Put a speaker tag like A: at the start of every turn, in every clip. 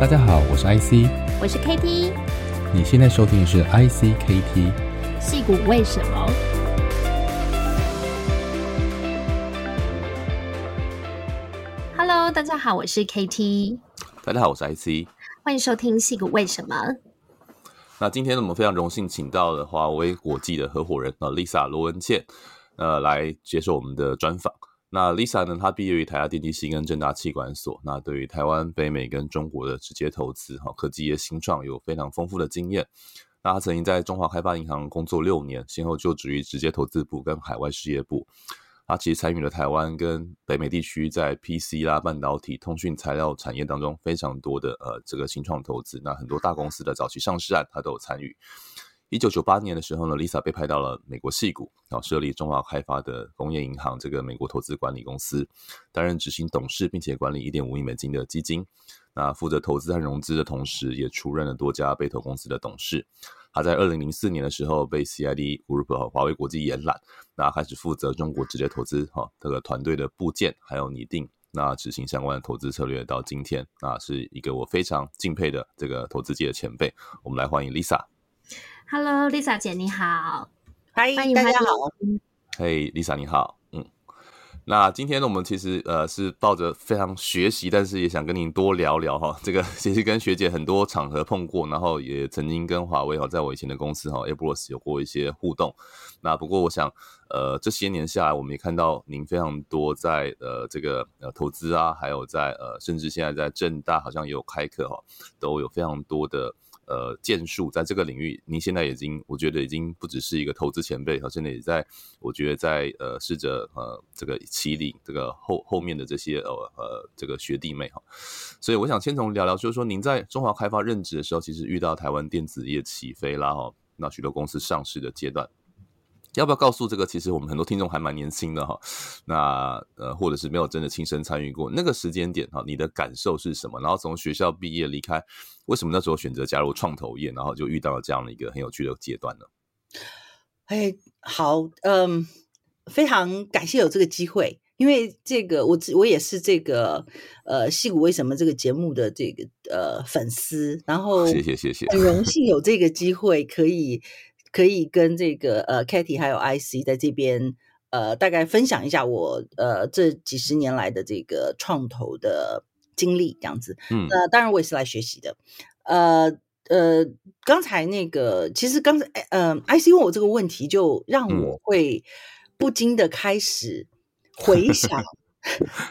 A: 大家好，我是 IC，
B: 我是 KT，
A: 你现在收听的是 IC KT，
B: 戏骨为什么？Hello，大家好，我是 KT，
C: 大家好，我是 IC，
B: 欢迎收听戏骨为什么。
C: 那今天呢，我们非常荣幸请到了华为国际的合伙人呃 Lisa 罗文倩，呃，来接受我们的专访。那 Lisa 呢？她毕业于台大电机系跟政大气管所。那对于台湾、北美跟中国的直接投资，哈，科技业新创有非常丰富的经验。那她曾经在中华开发银行工作六年，先后就职于直接投资部跟海外事业部。她其实参与了台湾跟北美地区在 PC 啦、半导体、通讯材料产业当中非常多的呃这个新创投资。那很多大公司的早期上市案，她都有参与。一九九八年的时候呢，Lisa 被派到了美国矽谷，然后设立中华开发的工业银行这个美国投资管理公司，担任执行董事，并且管理一点五亿美金的基金。那负责投资和融资的同时，也出任了多家被投公司的董事。他在二零零四年的时候被 CID Group 和华为国际延揽，那开始负责中国直接投资哈这个团队的部件，还有拟定那执行相关的投资策略。到今天，那是一个我非常敬佩的这个投资界的前辈。我们来欢迎 Lisa。
B: Hello，Lisa 姐，你好。
D: 嗨，欢迎大家好。
C: 嘿，Lisa 你好。嗯，那今天呢，我们其实呃是抱着非常学习，但是也想跟您多聊聊哈。这个其实跟学姐很多场合碰过，然后也曾经跟华为哈，在我以前的公司哈 AppWorks 有过一些互动。那不过我想，呃，这些年下来，我们也看到您非常多在呃这个呃投资啊，还有在呃甚至现在在正大好像也有开课哈，都有非常多的。呃，建树在这个领域，您现在已经，我觉得已经不只是一个投资前辈，好，现在也在，我觉得在呃试着呃这个起领这个后后面的这些呃呃这个学弟妹哈，所以我想先从聊聊，就是说您在中华开发任职的时候，其实遇到台湾电子业起飞啦哈，那许多公司上市的阶段。要不要告诉这个？其实我们很多听众还蛮年轻的哈，那呃，或者是没有真的亲身参与过那个时间点哈，你的感受是什么？然后从学校毕业离开，为什么那时候选择加入创投业？然后就遇到了这样的一个很有趣的阶段呢？
D: 哎，好，嗯，非常感谢有这个机会，因为这个我我也是这个呃，戏骨为什么这个节目的这个呃粉丝，然后谢 谢谢谢，很荣幸有这个机会可以。可以跟这个呃，Katy 还有 IC 在这边呃，大概分享一下我呃这几十年来的这个创投的经历这样子。嗯，那、呃、当然我也是来学习的。呃呃，刚才那个其实刚才呃，IC 问我这个问题，就让我会不禁的开始 回想。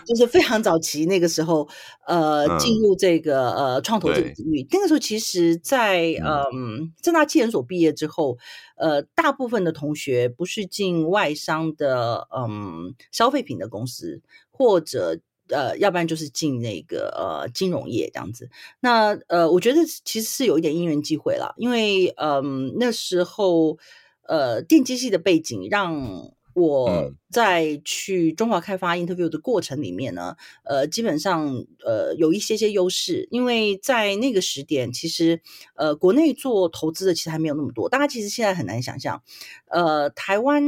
D: 就是非常早期那个时候，呃，进入这个呃创投这个领域。那个时候，其实在，在嗯正大技研所毕业之后，呃，大部分的同学不是进外商的嗯消费品的公司，或者呃，要不然就是进那个呃金融业这样子。那呃，我觉得其实是有一点因缘际会了，因为嗯那时候呃电机系的背景让。我在去中华开发 interview 的过程里面呢，呃，基本上呃有一些些优势，因为在那个时点，其实呃国内做投资的其实还没有那么多，大家其实现在很难想象，呃，台湾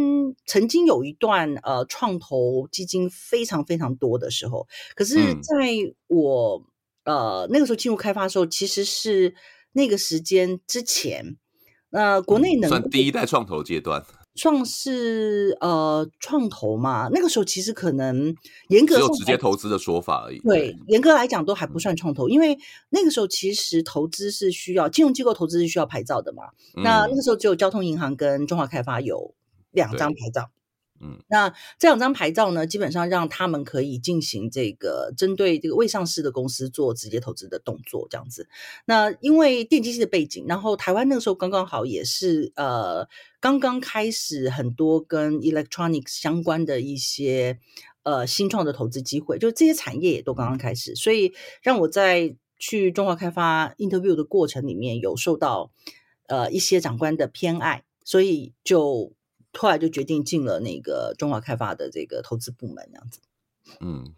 D: 曾经有一段呃创投基金非常非常多的时候，可是在我、嗯、呃那个时候进入开发的时候，其实是那个时间之前，那、呃、国内能、嗯、
C: 算第一代创投阶段。
D: 创是呃创投嘛，那个时候其实可能严格上
C: 只有直接投资的说法而已。
D: 对，严格来讲都还不算创投，嗯，因为那个时候其实投资是需要金融机构投资是需要牌照的嘛。嗯，那那个时候只有交通银行跟中华开发有两张牌照。嗯，那这两张牌照呢，基本上让他们可以进行这个针对这个未上市的公司做直接投资的动作，这样子。那因为电机系的背景，然后台湾那个时候刚刚好也是呃刚刚开始很多跟 electronics 相关的一些呃新创的投资机会，就这些产业也都刚刚开始，所以让我在去中华开发 interview 的过程里面有受到呃一些长官的偏爱，所以就。后来就决定进了那个中华开发的这个投资部门，这样子。
C: 嗯，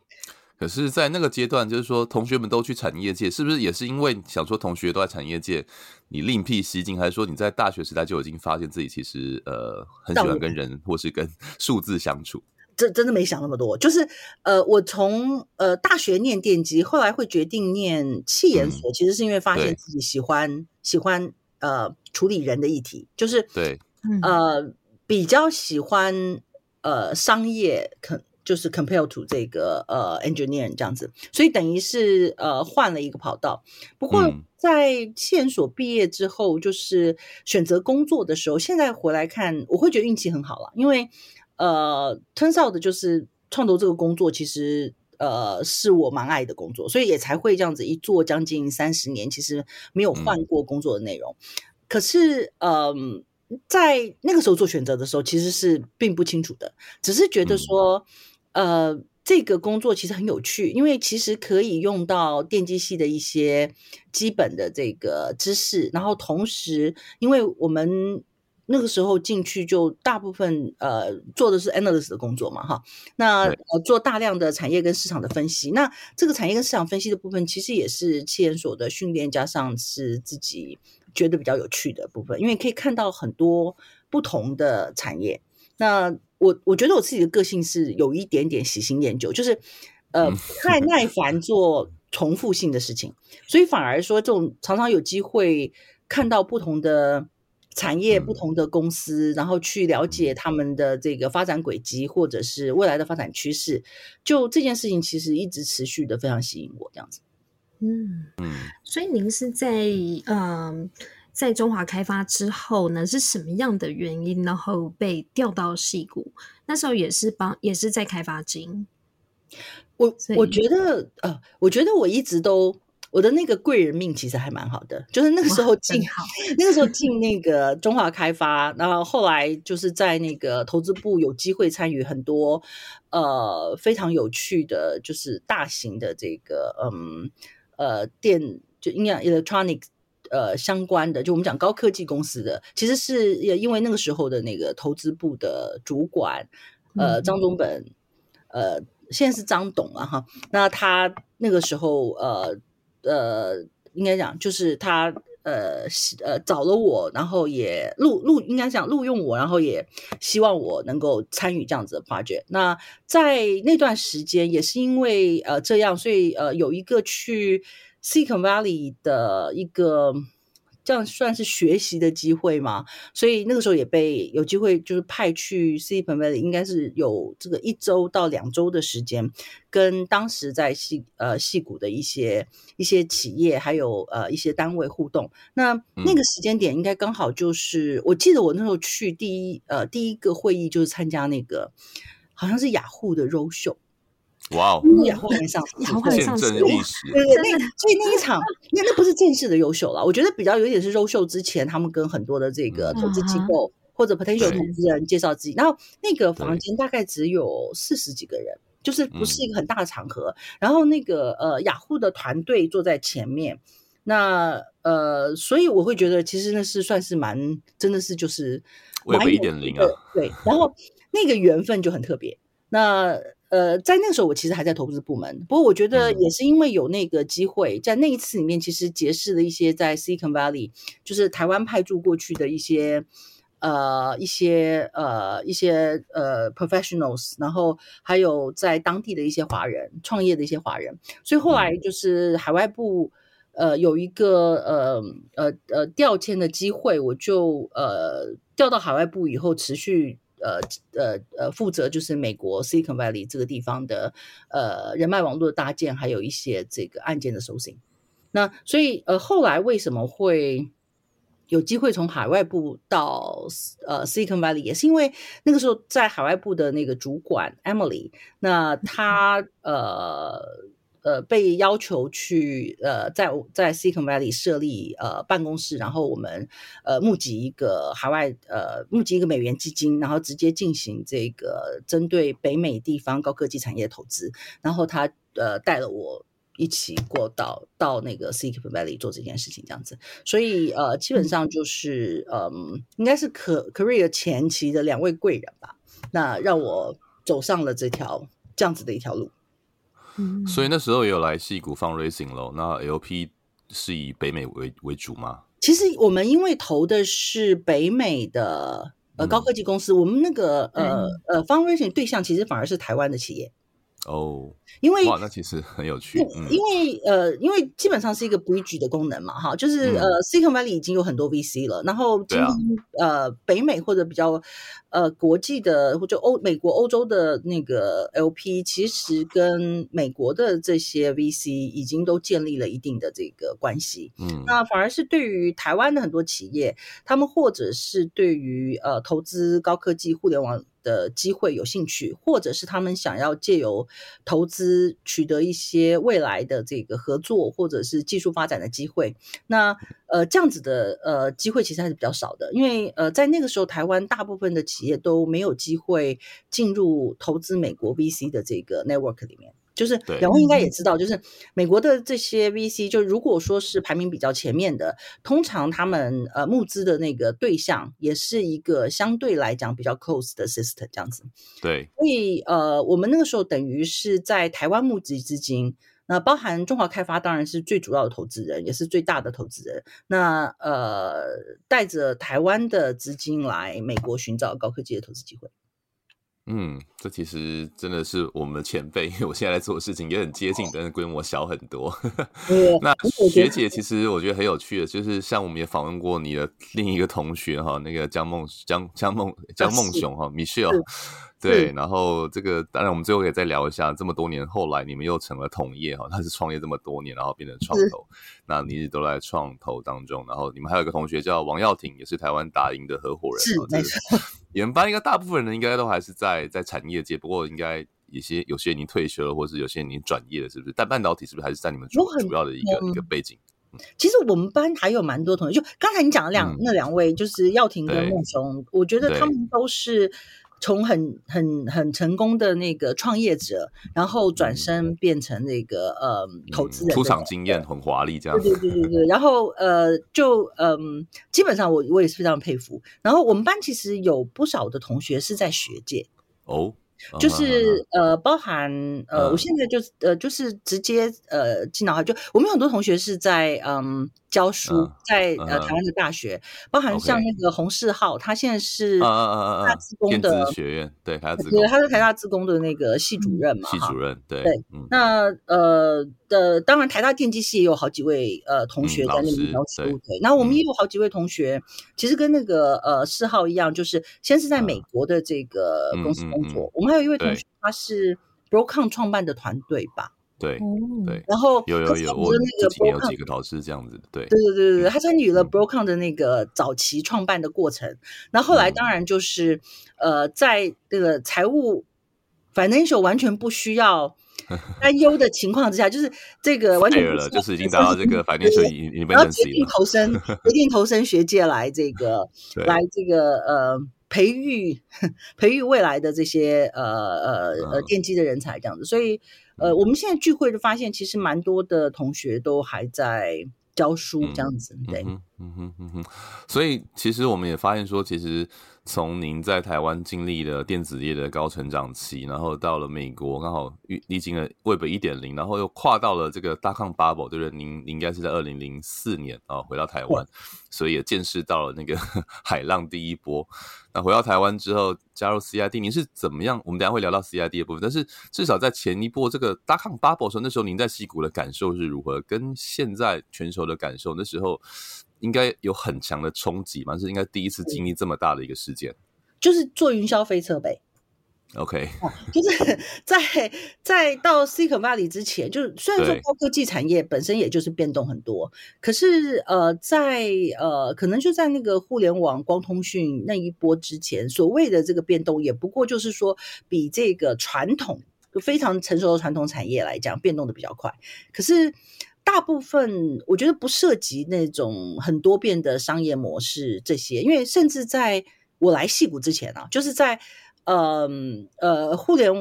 C: 可是，在那个阶段，就是说，同学们都去产业界，是不是也是因为想说同学都在产业界，你另辟蹊径，还是说你在大学时代就已经发现自己其实呃很喜欢跟人或是跟 数字相处？
D: 真真的没想那么多，就是呃，我从呃大学念电机，后来会决定念气研所，嗯、其实是因为发现自己喜欢喜欢呃处理人的议题，就是
C: 对，
D: 呃比较喜欢呃商业可。就是 compare to 这个呃 engineering 这样子，所以等于是呃换了一个跑道。不过在企研所毕业之后，就是选择工作的时候，现在回来看，我会觉得运气很好了，因为呃 turns out 的就是创投这个工作其实呃是我蛮爱的工作，所以也才会这样子一做将近三十年，其实没有换过工作的内容。可是嗯。呃在那个时候做选择的时候，其实是并不清楚的，只是觉得说，呃，这个工作其实很有趣，因为其实可以用到电机系的一些基本的这个知识，然后同时，因为我们那个时候进去就大部分呃做的是 analyst 的工作嘛，哈，那呃做大量的产业跟市场的分析，那这个产业跟市场分析的部分，其实也是七研所的训练，加上是自己。觉得比较有趣的部分，因为可以看到很多不同的产业。那我我觉得我自己的个性是有一点点喜新厌旧，就是呃太耐烦做重复性的事情，所以反而说这种常常有机会看到不同的产业、不同的公司，然后去了解他们的这个发展轨迹或者是未来的发展趋势，就这件事情其实一直持续的非常吸引我这样子。
B: 嗯嗯，所以您是在嗯、呃，在中华开发之后呢，是什么样的原因，然后被调到矽谷？那时候也是帮，也是在开发金。
D: 我我觉得呃，我觉得我一直都我的那个贵人命其实还蛮好的，就是那个时候进好，那个时候进那个中华开发，然后后来就是在那个投资部有机会参与很多呃非常有趣的，就是大型的这个嗯。呃，电就应该 electronic 呃相关的，就我们讲高科技公司的，其实是也因为那个时候的那个投资部的主管，呃，张忠本，呃，现在是张董啊哈。那他那个时候，呃呃，应该讲就是他。呃，呃，找了我，然后也录录，应该讲录用我，然后也希望我能够参与这样子的发掘。那在那段时间，也是因为呃这样，所以呃有一个去 Silicon Valley 的一个。这样算是学习的机会嘛？所以那个时候也被有机会，就是派去 Silicon Valley，应该是有这个一周到两周的时间，跟当时在戏呃戏谷的一些一些企业还有呃一些单位互动。那那个时间点应该刚好就是，嗯、我记得我那时候去第一呃第一个会议就是参加那个好像是雅虎的 Roadshow。
C: 哇哦！
D: 雅虎会上，
B: 雅虎会上市，
C: 见证历史。
D: 对对，那所以那一场，那那不是正式的优秀了。我觉得比较有点是优秀之前，他们跟很多的这个投资机构或者 potential 投资人介绍自己。然后那个房间大概只有四十几个人，就是不是一个很大的场合。然后那个呃雅虎的团队坐在前面，那呃，所以我会觉得其实那是算是蛮真的是就是
C: 微微一点零啊。
D: 对，然后那个缘分就很特别。那呃，在那个时候，我其实还在投资部门。不过，我觉得也是因为有那个机会，在那一次里面，其实结识了一些在 Silicon Valley，就是台湾派驻过去的一些呃一些呃一些呃 professionals，然后还有在当地的一些华人创业的一些华人。所以后来就是海外部呃有一个呃呃呃调迁的机会，我就呃调到海外部以后持续。呃呃呃，负责就是美国 Silicon Valley 这个地方的呃人脉网络的搭建，还有一些这个案件的搜寻。那所以呃后来为什么会有机会从海外部到呃 Silicon Valley，也是因为那个时候在海外部的那个主管 Emily，那她呃。呃，被要求去呃，在在 Silicon Valley 设立呃办公室，然后我们呃募集一个海外呃募集一个美元基金，然后直接进行这个针对北美地方高科技产业投资。然后他呃带了我一起过到到那个 Silicon Valley 做这件事情，这样子。所以呃，基本上就是嗯、应该是 career 前期的两位贵人吧，那让我走上了这条这样子的一条路。
C: 所以那时候也有来矽谷 fundraising 咯。那 LP 是以北美为为主吗？
D: 其实我们因为投的是北美的呃高科技公司，我们那个呃呃 fundraising 对象其实反而是台湾的企业。
C: 哦，
D: 因为
C: 哇，那其实很有趣。
D: 嗯、因为呃，因为基本上是一个 bridge 的功能嘛，哈，就是、嗯、呃，Silicon Valley 已经有很多 VC 了，然后今天、啊、呃，北美或者比较呃国际的或者欧美国、欧洲的那个 LP，其实跟美国的这些 VC 已经都建立了一定的这个关系。嗯，那反而是对于台湾的很多企业，他们或者是对于呃投资高科技互联网。的机会有兴趣，或者是他们想要借由投资取得一些未来的这个合作，或者是技术发展的机会。那呃，这样子的呃机会其实还是比较少的，因为呃，在那个时候，台湾大部分的企业都没有机会进入投资美国 VC 的这个 network 里面。就是两位应该也知道，就是美国的这些 VC，就如果说是排名比较前面的，通常他们呃募资的那个对象也是一个相对来讲比较 close 的 system 这样子。
C: 对，
D: 所以呃，我们那个时候等于是在台湾募集资金，那包含中华开发当然是最主要的投资人，也是最大的投资人。那呃，带着台湾的资金来美国寻找高科技的投资机会。
C: 嗯，这其实真的是我们的前辈，因为我现在在做的事情也很接近，但是规模小很多。那学姐其实我觉得很有趣的，就是像我们也访问过你的另一个同学哈，那个江梦江江梦江梦熊哈，Michelle。对，然后这个当然我们最后可以再聊一下，这么多年后来你们又成了同业哈，他是创业这么多年，然后变成创投，那你一直都在创投当中，然后你们还有一个同学叫王耀廷，也是台湾打赢的合伙人，
D: 是没错。
C: 你们班应该大部分人应该都还是在在产业界，不过应该有些有些已经退休了，或者是有些人已经转业了，是不是？但半导体是不是还是在你们主主要的一个一个背景？
D: 其实我们班还有蛮多同学，就刚才你讲的两、嗯、那两位，就是耀廷跟孟雄，我觉得他们都是。从很很很成功的那个创业者，然后转身变成那个呃投资人，
C: 出场经验很华丽，这样。
D: 对对对对对。然后呃，就嗯、呃，基本上我我也是非常佩服。然后我们班其实有不少的同学是在学界哦。就是呃，包含呃，我现在就呃，就是直接呃进脑海，就我们有很多同学是在嗯教书，在呃台湾的大学，包含像那个洪世浩，他现在是台大资工的
C: 学院，对，台大自工，
D: 对，他是台大自工的那个系主任嘛，
C: 系主任，对
D: 对。那呃的，当然台大电机系也有好几位呃同学在那里教书，对。那我们也有好几位同学，其实跟那个呃世浩一样，就是先是在美国的这个公司工作，我们。还有一位同学，他是 Broadcom 创办的团队吧？
C: 对对，
D: 然后
C: 有有有，我这几年有几个导师这样子，对
D: 对对对对，他参与了 Broadcom 的那个早期创办的过程。那后来当然就是呃，在这个财务 financial 完全不需要 担忧的情况之下，就是这个完全
C: 了，就是已经达到这个 financial independence 然后决定
D: 投身决定投身学界来这个 来这个呃。培育 培育未来的这些呃呃呃电机的人才这样子，所以呃我们现在聚会就发现，其实蛮多的同学都还在教书这样子，对，嗯
C: 哼嗯哼，所以其实我们也发现说，其实。从您在台湾经历了电子业的高成长期，然后到了美国，刚好历经了 Web 一点零，然后又跨到了这个大康 Bubble，对不对？您您应该是在二零零四年啊回到台湾，所以也见识到了那个 海浪第一波。那回到台湾之后加入 CID，您是怎么样？我们等下会聊到 CID 的部分，但是至少在前一波这个大康 Bubble 的时候，那时候您在西谷的感受是如何？跟现在全球的感受，那时候。应该有很强的冲击嘛？是应该第一次经历这么大的一个事件，
D: 就是坐云霄飞车呗。
C: OK，
D: 就是 在在到 Silicon Valley 之前，就虽然说高科技产业本身也就是变动很多，可是呃，在呃可能就在那个互联网光通讯那一波之前，所谓的这个变动，也不过就是说比这个传统就非常成熟的传统产业来讲，变动的比较快，可是。大部分我觉得不涉及那种很多变的商业模式这些，因为甚至在我来戏谷之前啊，就是在呃呃互联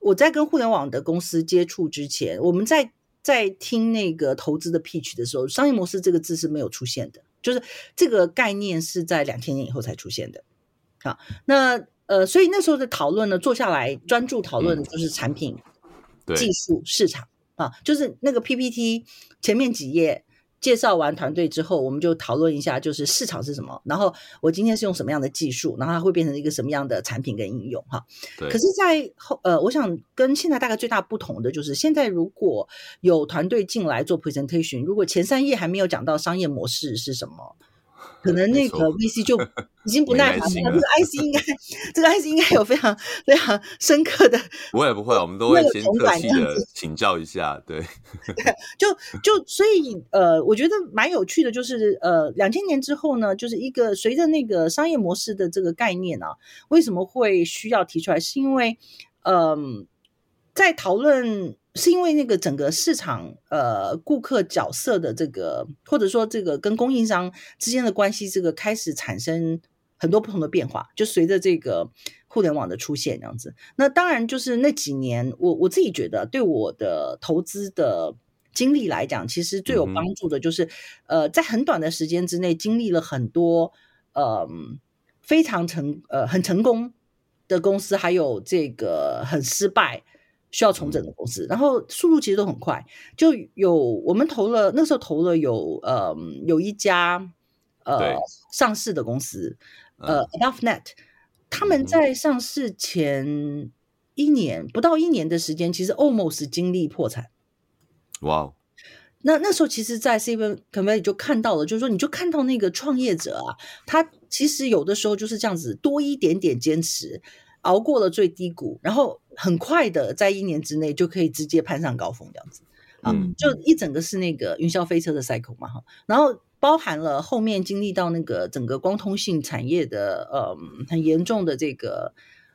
D: 我在跟互联网的公司接触之前，我们在在听那个投资的 pitch 的时候，商业模式这个字是没有出现的，就是这个概念是在两千年以后才出现的。好，那呃，所以那时候的讨论呢，坐下来专注讨论的就是产品、嗯、技术、市场。啊，就是那个 PPT 前面几页介绍完团队之后，我们就讨论一下，就是市场是什么，然后我今天是用什么样的技术，然后它会变成一个什么样的产品跟应用哈。可是，在后呃，我想跟现在大概最大不同的就是，现在如果有团队进来做 presentation，如果前三页还没有讲到商业模式是什么。可能那个 VC 就已经不耐烦了。这个 IC 应该，这个 IC 应该有非常非常深刻的。
C: 我也不会，我们都会先客气的请教一下。对，
D: 就就所以呃，我觉得蛮有趣的，就是呃，两千年之后呢，就是一个随着那个商业模式的这个概念啊，为什么会需要提出来？是因为嗯、呃，在讨论。是因为那个整个市场呃顾客角色的这个，或者说这个跟供应商之间的关系，这个开始产生很多不同的变化，就随着这个互联网的出现这样子。那当然就是那几年，我我自己觉得对我的投资的经历来讲，其实最有帮助的就是、嗯、呃在很短的时间之内经历了很多呃非常成呃很成功的公司，还有这个很失败。需要重整的公司，然后速度其实都很快，就有我们投了，那时候投了有呃有一家呃上市的公司，呃 AnoughNet，他们在上市前一年不到一年的时间，其实 almost 经历破产。
C: 哇 Wow！
D: 那那时候其实，在 Silicon Valley 就看到了，就是说你就看到那个创业者啊，他其实有的时候就是这样子，多一点点坚持。熬过了最低谷，然后很快的在一年之内就可以直接攀上高峰，这样子啊，嗯、就一整个是那个云霄飞车的 cycle 嘛哈，然后包含了后面经历到那个整个光通信产业的呃很严重的这个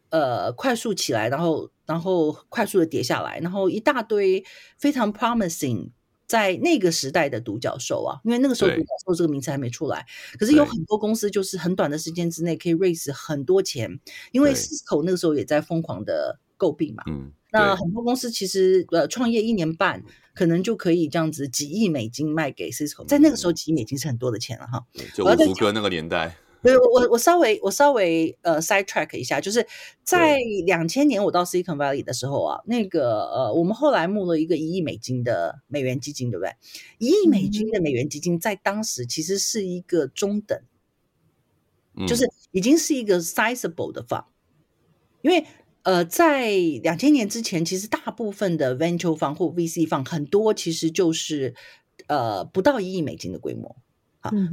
D: 呃快速起来，然后然后快速的跌下来，然后一大堆非常 promising。在那个时代的独角兽啊，因为那个时候独角兽这个名词还没出来，可是有很多公司就是很短的时间之内可以 raise 很多钱，因为 Cisco 那个时候也在疯狂的诟病嘛。嗯，那很多公司其实呃创业一年半可能就可以这样子几亿美金卖给 Cisco，在那个时候几亿美金是很多的钱了哈。
C: 就我福哥那个年代。
D: 对，我我稍微我稍微呃 side track 一下，就是在两千年我到 Silicon Valley 的时候啊，那个呃我们后来募了一个一亿美金的美元基金，对不对？一亿美金的美元基金在当时其实是一个中等，嗯、就是已经是一个 sizable 的 fund，因为呃在两千年之前，其实大部分的 venture fund 或 VC fund 很多其实就是呃不到一亿美金的规模。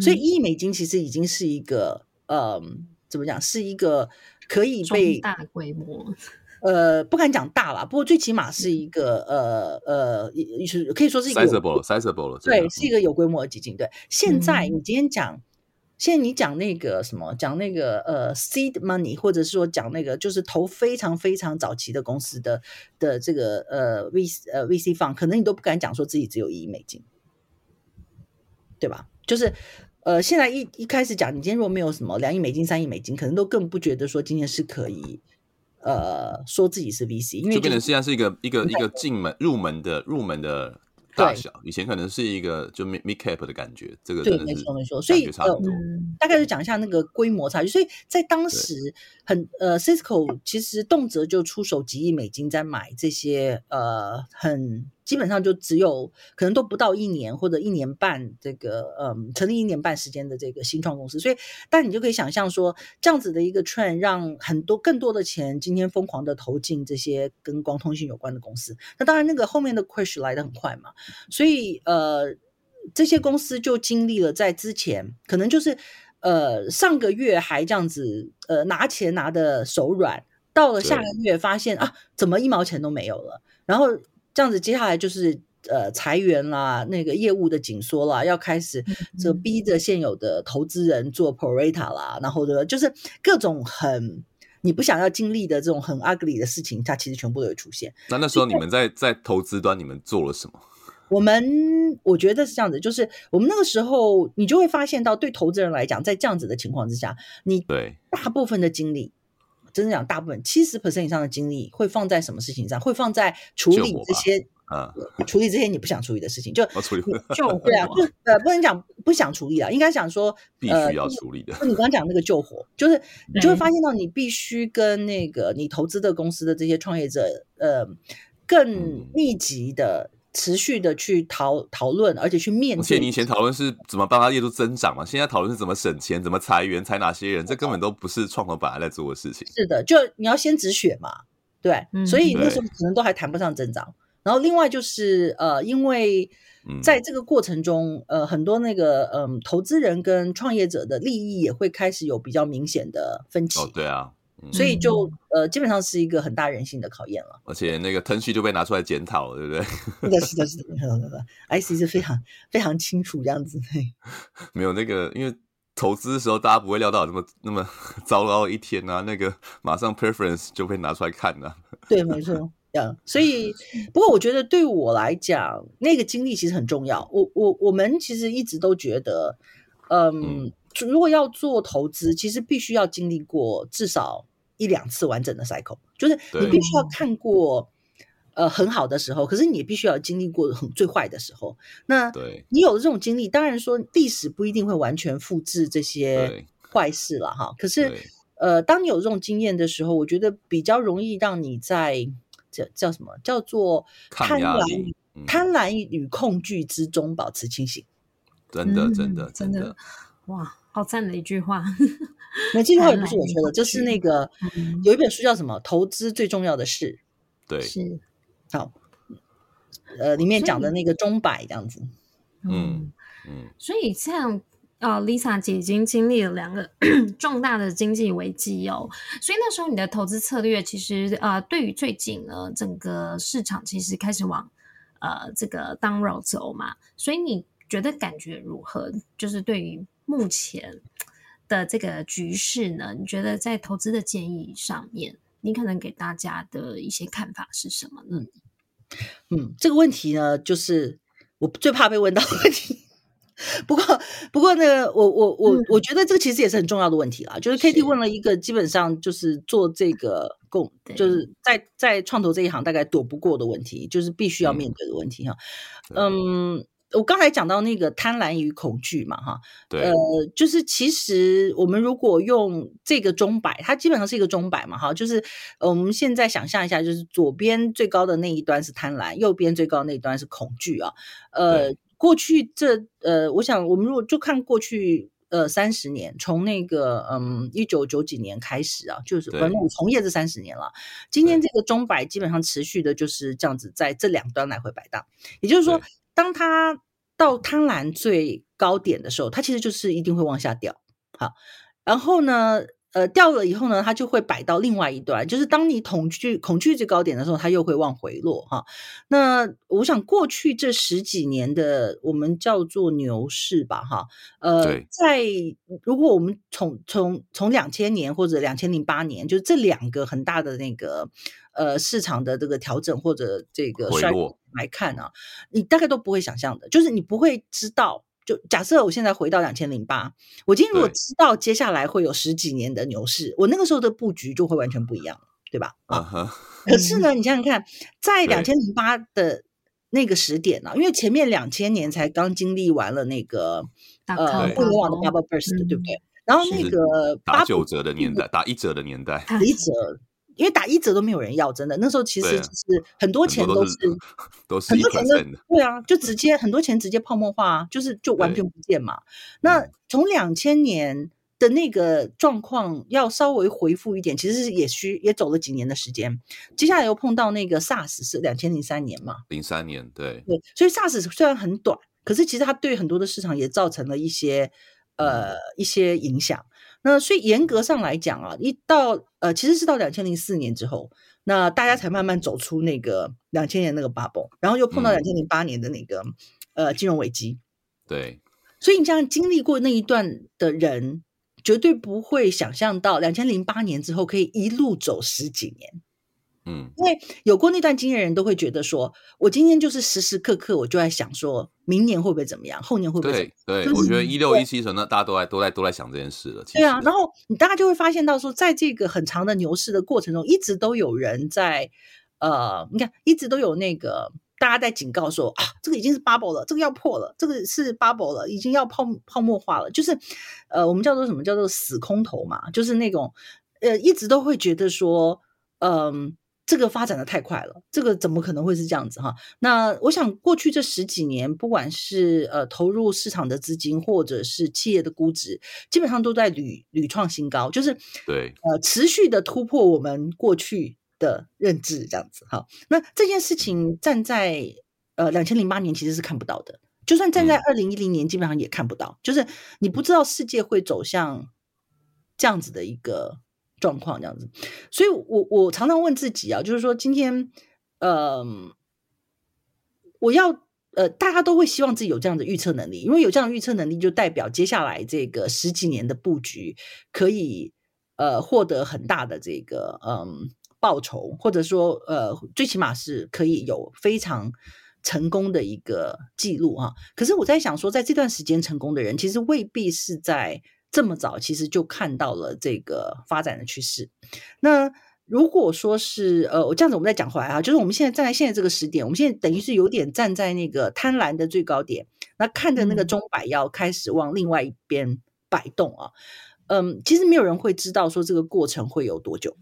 D: 所以一亿美金其实已经是一个，呃，怎么讲，是一个可以被
B: 大规模，
D: 呃，不敢讲大啦，不过最起码是一个，呃呃，是可以说是一个
C: sizable，sizable 了，
D: 对，是一个有规模的基金。对，现在你今天讲，现在你讲那个什么，讲那个呃 seed money，或者是说讲那个就是投非常非常早期的公司的的这个呃 V 呃 VC fund，可能你都不敢讲说自己只有一亿美金，对吧？就是，呃，现在一一开始讲，你今天如果没有什么两亿美金、三亿美金，可能都更不觉得说今天是可以，呃，说自己是 VC，因为、就是、就变
C: 成现在是一个一个一个进门入门的入门的。大小以前可能是一个就 mid mid cap 的感觉，这个对，
D: 没错没错，所以呃，大概就讲一下那个规模差距。所以在当时很呃，Cisco 其实动辄就出手几亿美金在买这些呃很。基本上就只有可能都不到一年或者一年半，这个嗯，成立一年半时间的这个新创公司，所以但你就可以想象说，这样子的一个 trend 让很多更多的钱今天疯狂的投进这些跟光通信有关的公司。那当然，那个后面的 crash 来的很快嘛，所以呃，这些公司就经历了在之前可能就是呃上个月还这样子呃拿钱拿的手软，到了下个月发现啊，怎么一毛钱都没有了，然后。这样子，接下来就是呃裁员啦，那个业务的紧缩啦，要开始这逼着现有的投资人做 pro rata 啦，然后的就是各种很你不想要经历的这种很 ugly 的事情，它其实全部都会出现。
C: 那那时候你们在在投资端，你们做了什么？
D: 我们我觉得是这样子，就是我们那个时候，你就会发现到，对投资人来讲，在这样子的情况之下，你对大部分的精力。真的讲，大部分七十 percent 以上的精力会放在什么事情上？会放在处理这些啊，处理这些你不想处理的事情。就
C: 处理
D: 就对啊，不呃，不能讲不想处理啊，应该想说
C: 必须要处理的。
D: 就你刚刚讲那个救火，就是你就会发现到你必须跟那个你投资的公司的这些创业者呃更密集的持续的去讨讨论，而且去面对。
C: 而且你以前讨论是怎么帮他业务增长嘛？现在讨论是怎么省钱、怎么裁员、裁哪些人，这根本都不是创投本来在做的事情。
D: 是的，就你要先止血嘛，对，嗯、所以那时候可能都还谈不上增长。然后另外就是呃，因为在这个过程中，呃，很多那个嗯、呃，投资人跟创业者的利益也会开始有比较明显的分歧。
C: 哦，对啊。
D: 所以就呃，基本上是一个很大人性的考验了。
C: 而且那个腾讯就被拿出来检讨了，对不对？
D: 是的，是的，是的，，IC 是非常非常清楚这样子。
C: 没有那个，因为投资的时候大家不会料到有那么那 么糟糕的一天啊，那个马上 preference 就被拿出来看了。
D: 对，没错，这样。所以，不过我觉得对我来讲，那个经历其实很重要。我我我们其实一直都觉得，嗯，嗯如果要做投资，其实必须要经历过至少。一两次完整的 cycle，就是你必须要看过，呃，很好的时候，可是你也必须要经历过很最坏的时候。那你有了这种经历，当然说历史不一定会完全复制这些坏事了哈。可是，呃，当你有这种经验的时候，我觉得比较容易让你在叫叫什么叫做贪婪、嗯、贪婪与恐惧之中保持清醒。
C: 真的，真的，真的，
B: 真的，哇！好赞的一句话，
D: 那这句话也不是我说的，就是那个有一本书叫什么《投资最重要的事》，
C: 对，
B: 是。
D: 好，呃，里面讲的那个钟摆这样子，
B: 嗯嗯，所以这样呃，Lisa 姐已经经历了两个 重大的经济危机哦，所以那时候你的投资策略其实呃，对于最近呢，整个市场其实开始往呃这个 down road 走嘛，所以你觉得感觉如何？就是对于目前的这个局势呢？你觉得在投资的建议上面，你可能给大家的一些看法是什么呢？
D: 嗯，这个问题呢，就是我最怕被问到的问题。不过，不过呢，我我我我觉得这个其实也是很重要的问题啦。就是 Katie 问了一个基本上就是做这个共，就是在在创投这一行大概躲不过的问题，就是必须要面对的问题哈。嗯。嗯我刚才讲到那个贪婪与恐惧嘛，哈，
C: 对，
D: 呃，就是其实我们如果用这个钟摆，它基本上是一个钟摆嘛，哈，就是我们现在想象一下，就是左边最高的那一端是贪婪，右边最高的那一端是恐惧啊，呃，过去这呃，我想我们如果就看过去呃三十年，从那个嗯一九九几年开始啊，就是我们从业这三十年了，今天这个钟摆基本上持续的就是这样子在这两端来回摆荡，也就是说。当它到贪婪最高点的时候，它其实就是一定会往下掉。好，然后呢，呃，掉了以后呢，它就会摆到另外一端，就是当你恐惧恐惧最高点的时候，它又会往回落。哈，那我想过去这十几年的我们叫做牛市吧，哈，呃，在如果我们从从从两千年或者两千零八年，就是这两个很大的那个。呃，市场的这个调整或者这个衰落来看啊，你大概都不会想象的，就是你不会知道。就假设我现在回到两千零八，我今天如果知道接下来会有十几年的牛市，我那个时候的布局就会完全不一样，对吧？啊哈。可是呢，你想想看，在两千零八的那个时点呢、啊，因为前面两千年才刚经历完了那个呃互联网的 bubble burst，对不对？然后那个
C: 打九折的年代，打一折的年代，打
D: 一折。因为打一折都没有人要，真的那时候其实就是很多钱都是
C: 都是很多钱都，
D: 对啊，就直接很多钱直接泡沫化啊，就是就完全不见嘛。那从两千年的那个状况要稍微回复一点，其实是也需也走了几年的时间。接下来又碰到那个 SARS 是两千零三年嘛，
C: 零三年对
D: 对，所以 SARS 虽然很短，可是其实它对很多的市场也造成了一些呃一些影响。那所以严格上来讲啊，一到呃，其实是到两千零四年之后，那大家才慢慢走出那个两千年那个 bubble，然后又碰到两千零八年的那个、嗯、呃金融危机。
C: 对，
D: 所以你这样经历过那一段的人，绝对不会想象到两千零八年之后可以一路走十几年。
C: 嗯，
D: 因为有过那段经验的人都会觉得说，我今天就是时时刻刻我就在想，说明年会不会怎么样，后年会不会怎么样？
C: 对，对，我觉得一六一七年那大家都在都在都在想这件事了。
D: 对啊，然后你大家就会发现到说，在这个很长的牛市的过程中，一直都有人在呃，你看，一直都有那个大家在警告说啊，这个已经是 bubble 了，这个要破了，这个是 bubble 了，已经要泡泡沫化了，就是呃，我们叫做什么叫做死空头嘛，就是那种呃，一直都会觉得说，嗯、呃。这个发展的太快了，这个怎么可能会是这样子哈？那我想过去这十几年，不管是呃投入市场的资金，或者是企业的估值，基本上都在屡屡创新高，就是
C: 对
D: 呃持续的突破我们过去的认知，这样子哈。那这件事情站在呃两千零八年其实是看不到的，就算站在二零一零年，基本上也看不到，嗯、就是你不知道世界会走向这样子的一个。状况这样子，所以我我常常问自己啊，就是说今天，呃，我要呃，大家都会希望自己有这样的预测能力，因为有这样的预测能力，就代表接下来这个十几年的布局可以呃获得很大的这个嗯、报酬，或者说呃最起码是可以有非常成功的一个记录啊。可是我在想说，在这段时间成功的人，其实未必是在。这么早，其实就看到了这个发展的趋势。那如果说是呃，我这样子，我们再讲回来啊，就是我们现在站在现在这个时点，我们现在等于是有点站在那个贪婪的最高点，那看着那个钟摆要开始往另外一边摆动啊。嗯，其实没有人会知道说这个过程会有多久。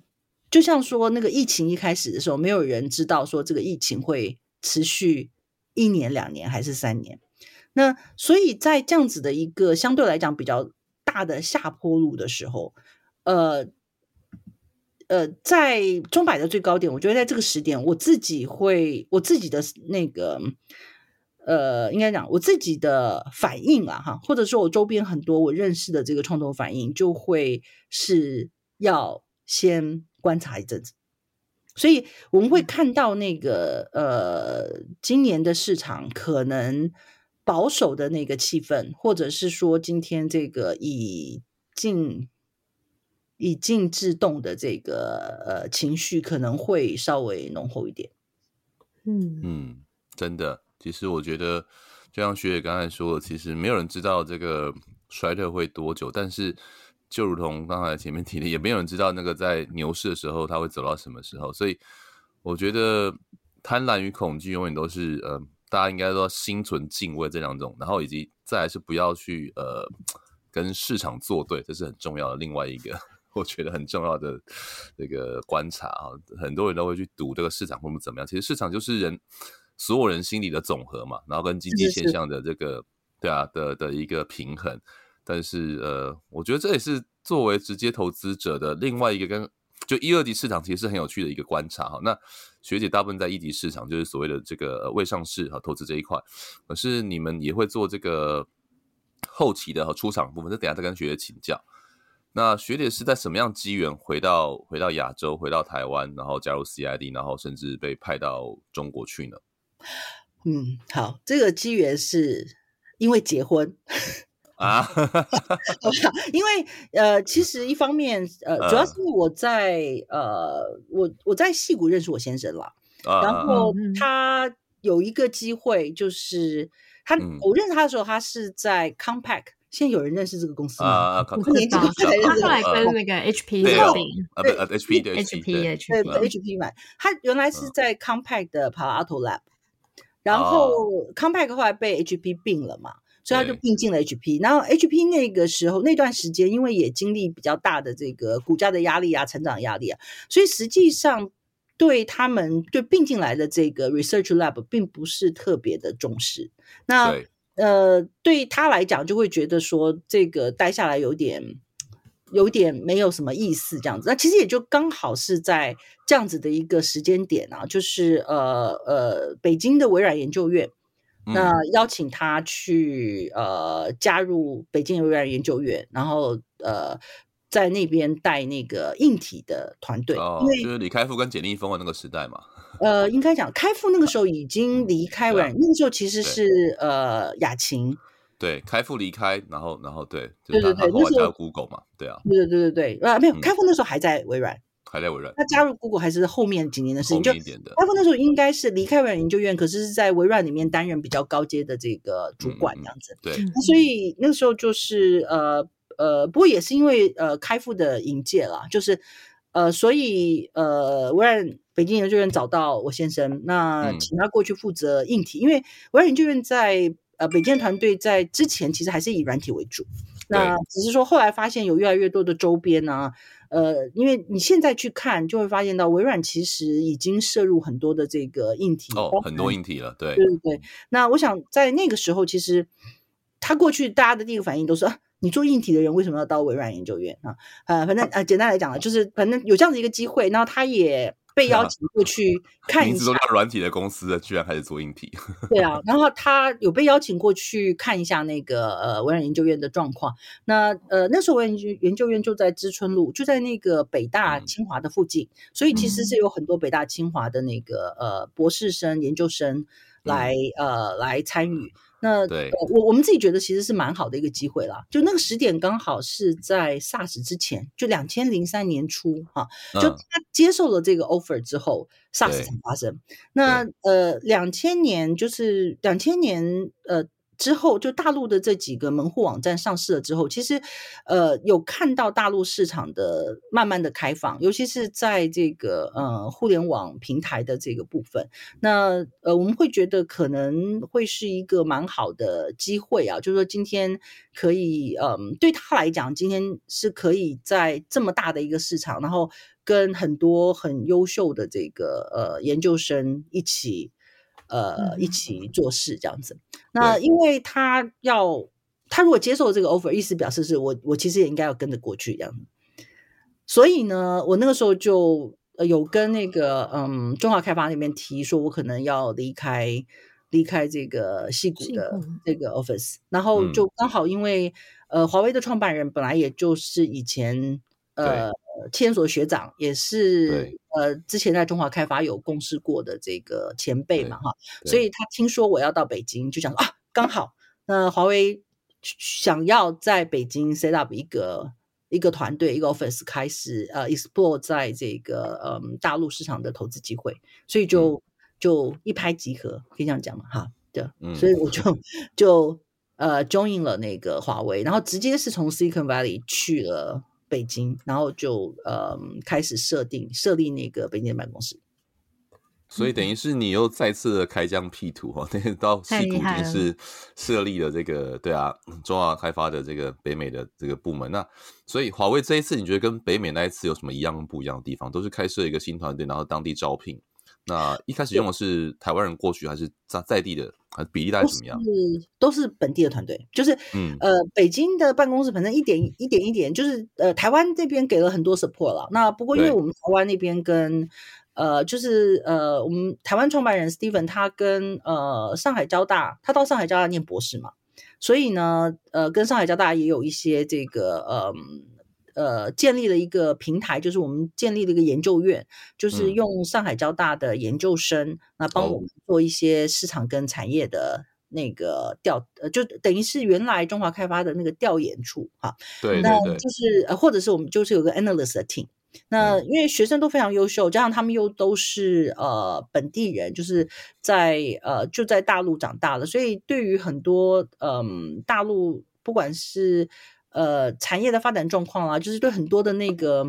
D: 就像说那个疫情一开始的时候，没有人知道说这个疫情会持续一年、两年还是三年。那所以在这样子的一个相对来讲比较。大的下坡路的时候，呃呃，在中百的最高点，我觉得在这个时点，我自己会我自己的那个呃，应该讲我自己的反应啊，哈，或者说我周边很多我认识的这个创投反应，就会是要先观察一阵子。所以我们会看到那个呃，今年的市场可能。保守的那个气氛，或者是说今天这个以静以静制动的这个呃情绪，可能会稍微浓厚一点。
B: 嗯
C: 嗯，真的，其实我觉得，就像学姐刚才说的，其实没有人知道这个衰退会多久，但是就如同刚才前面提的，也没有人知道那个在牛市的时候，它会走到什么时候。所以我觉得贪婪与恐惧永远都是呃。大家应该都要心存敬畏这两种，然后以及再来是不要去呃跟市场作对，这是很重要的。另外一个我觉得很重要的这个观察啊，很多人都会去赌这个市场会不会怎么样。其实市场就是人所有人心理的总和嘛，然后跟经济现象的这个对啊的的一个平衡。但是呃，我觉得这也是作为直接投资者的另外一个跟。就一二级市场其实是很有趣的一个观察哈。那学姐大部分在一级市场，就是所谓的这个未上市和投资这一块。可是你们也会做这个后期的和出场部分，这等下再跟学姐请教。那学姐是在什么样机缘回到回到亚洲，回到台湾，然后加入 CID，然后甚至被派到中国去呢？
D: 嗯，好，这个机缘是因为结婚。啊，因为呃，其实一方面呃，主要是我在呃，我我在戏谷认识我先生了，然后。他有一个机会，就是他我认识他的时候，他是在 Compaq，现在有人认识这个公司吗？啊，
B: 他后来跟那个 HP 对
C: ，HP 对
B: HP
D: HP 对 HP 买，他原来是在 Compaq 的 Palo Alto Lab，然后 Compaq 后来被 HP 并了嘛。所以他就并进了 HP，然后 HP 那个时候那段时间，因为也经历比较大的这个股价的压力啊、成长压力啊，所以实际上对他们对并进来的这个 Research Lab 并不是特别的重视。那呃，对他来讲，就会觉得说这个待下来有点有点没有什么意思这样子。那其实也就刚好是在这样子的一个时间点啊，就是呃呃，北京的微软研究院。那邀请他去呃加入北京微软研究院，然后呃在那边带那个硬体的团队，
C: 哦、
D: 因为
C: 就是李开复跟简立峰的那个时代嘛。
D: 呃，应该讲开复那个时候已经离开微软，那个时候其实是呃雅琴。
C: 对，开复离开，然后然后对，
D: 对对对，那时候
C: Google 嘛，对啊，
D: 对对对对对，啊没有，开复那时候还在微软。
C: 还在微软，
D: 他加入 Google 还是后面几年的事情。
C: 就
D: 他那时候应该是离开微软研究院，可是是在微软里面担任比较高阶的这个主管这样子。
C: 对，
D: 所以那个时候就是呃呃，不过也是因为呃开复的引介啦，就是呃，所以呃微软北京研究院找到我先生，那请他过去负责硬体，因为微软研究院在呃北京团队在之前其实还是以软体为主，那只是说后来发现有越来越多的周边啊。呃，因为你现在去看，就会发现到微软其实已经摄入很多的这个硬体
C: 哦，很多硬体了，对
D: 对对对。那我想在那个时候，其实他过去大家的第一个反应都是啊，你做硬体的人为什么要到微软研究院啊？呃，反正呃，简单来讲呢，就是反正有这样子一个机会，然后他也。被邀请过去看一下，名字
C: 都叫软体的公司的，居然开始做硬体。
D: 对啊，然后他有被邀请过去看一下那个呃微软研究院的状况。那呃那时候微软研究院就在知春路，就在那个北大清华的附近，嗯、所以其实是有很多北大清华的那个呃博士生、研究生来、嗯、呃来参与。那对我我们自己觉得其实是蛮好的一个机会啦，就那个时点刚好是在 SARS 之前，就两千零三年初哈，就他接受了这个 offer 之后、嗯、，SARS 才发生。那呃，两千年就是两千年呃。之后，就大陆的这几个门户网站上市了之后，其实，呃，有看到大陆市场的慢慢的开放，尤其是在这个呃互联网平台的这个部分。那呃，我们会觉得可能会是一个蛮好的机会啊，就是说今天可以，嗯、对他来讲，今天是可以在这么大的一个市场，然后跟很多很优秀的这个呃研究生一起。呃，一起做事这样子。那因为他要，他如果接受这个 offer，意思表示是我，我其实也应该要跟着过去这样。所以呢，我那个时候就有跟那个嗯中华开发那边提说，我可能要离开离开这个戏谷的这个 office。然后就刚好因为呃，华为的创办人本来也就是以前呃。企研所学长也是呃，之前在中华开发有共事过的这个前辈嘛哈，所以他听说我要到北京，就想说啊，刚好那华为想要在北京 set up 一个一个团队一个 office 开始呃 explore 在这个嗯大陆市场的投资机会，所以就、嗯、就一拍即合，可以这样讲嘛哈，对，嗯、所以我就就呃 join 了那个华为，然后直接是从 Silicon Valley 去了。北京，然后就呃开始设定设立那个北京的办公室，
C: 所以等于是你又再次的开疆辟土哈，那到西谷已经是设立了这个对啊中华开发的这个北美的这个部门。那所以华为这一次你觉得跟北美那一次有什么一样不一样的地方？都是开设一个新团队，然后当地招聘。那一开始用的是台湾人过去，还是在在地的？还是比例大概怎么样？
D: 是都是本地的团队，就是嗯呃，北京的办公室反正一点一点一点，就是呃，台湾这边给了很多 support 了。那不过因为我们台湾那边跟呃，就是呃，我们台湾创办人 Steven 他跟呃上海交大，他到上海交大念博士嘛，所以呢，呃，跟上海交大也有一些这个呃。呃，建立了一个平台，就是我们建立了一个研究院，就是用上海交大的研究生，那、嗯、帮我们做一些市场跟产业的那个调，呃、哦，就等于是原来中华开发的那个调研处哈。
C: 对，对，对，
D: 那就是呃，或者是我们就是有个 analyst 的 team。那因为学生都非常优秀，加上他们又都是呃本地人，就是在呃就在大陆长大的，所以对于很多嗯、呃、大陆不管是。呃，产业的发展状况啊，就是对很多的那个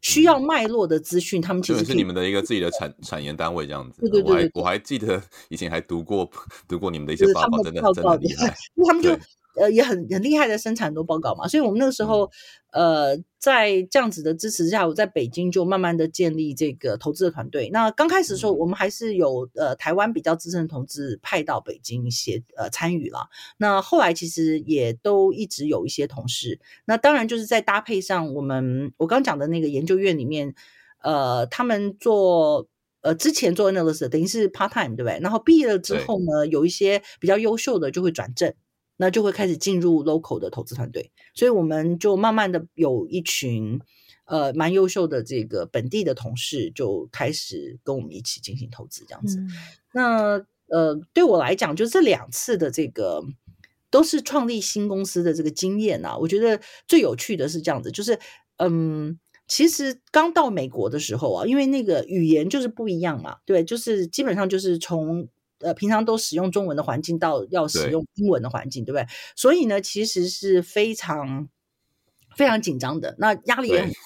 D: 需要脉络的资讯，他们其实
C: 是你们的一个自己的产产研单位这样子。
D: 对对对，对，
C: 我还我还记得 以前还读过读过你们的一些报告，真的真的厉害，
D: 因为他们就。呃，也很很厉害的生产很多报告嘛，所以我们那个时候，呃，在这样子的支持之下，我在北京就慢慢的建立这个投资的团队。那刚开始的时候，我们还是有呃台湾比较资深的同志派到北京协呃参与了。那后来其实也都一直有一些同事。那当然就是在搭配上我们我刚讲的那个研究院里面，呃，他们做呃之前做 analyst 等于是 part time 对不对？然后毕业了之后呢，有一些比较优秀的就会转正。那就会开始进入 local 的投资团队，所以我们就慢慢的有一群呃蛮优秀的这个本地的同事就开始跟我们一起进行投资这样子。嗯、那呃对我来讲，就这两次的这个都是创立新公司的这个经验啊，我觉得最有趣的是这样子，就是嗯，其实刚到美国的时候啊，因为那个语言就是不一样嘛，对，就是基本上就是从。呃，平常都使用中文的环境，到要使用英文的环境，对，对不对？所以呢，其实是非常非常紧张的，那压力也很大。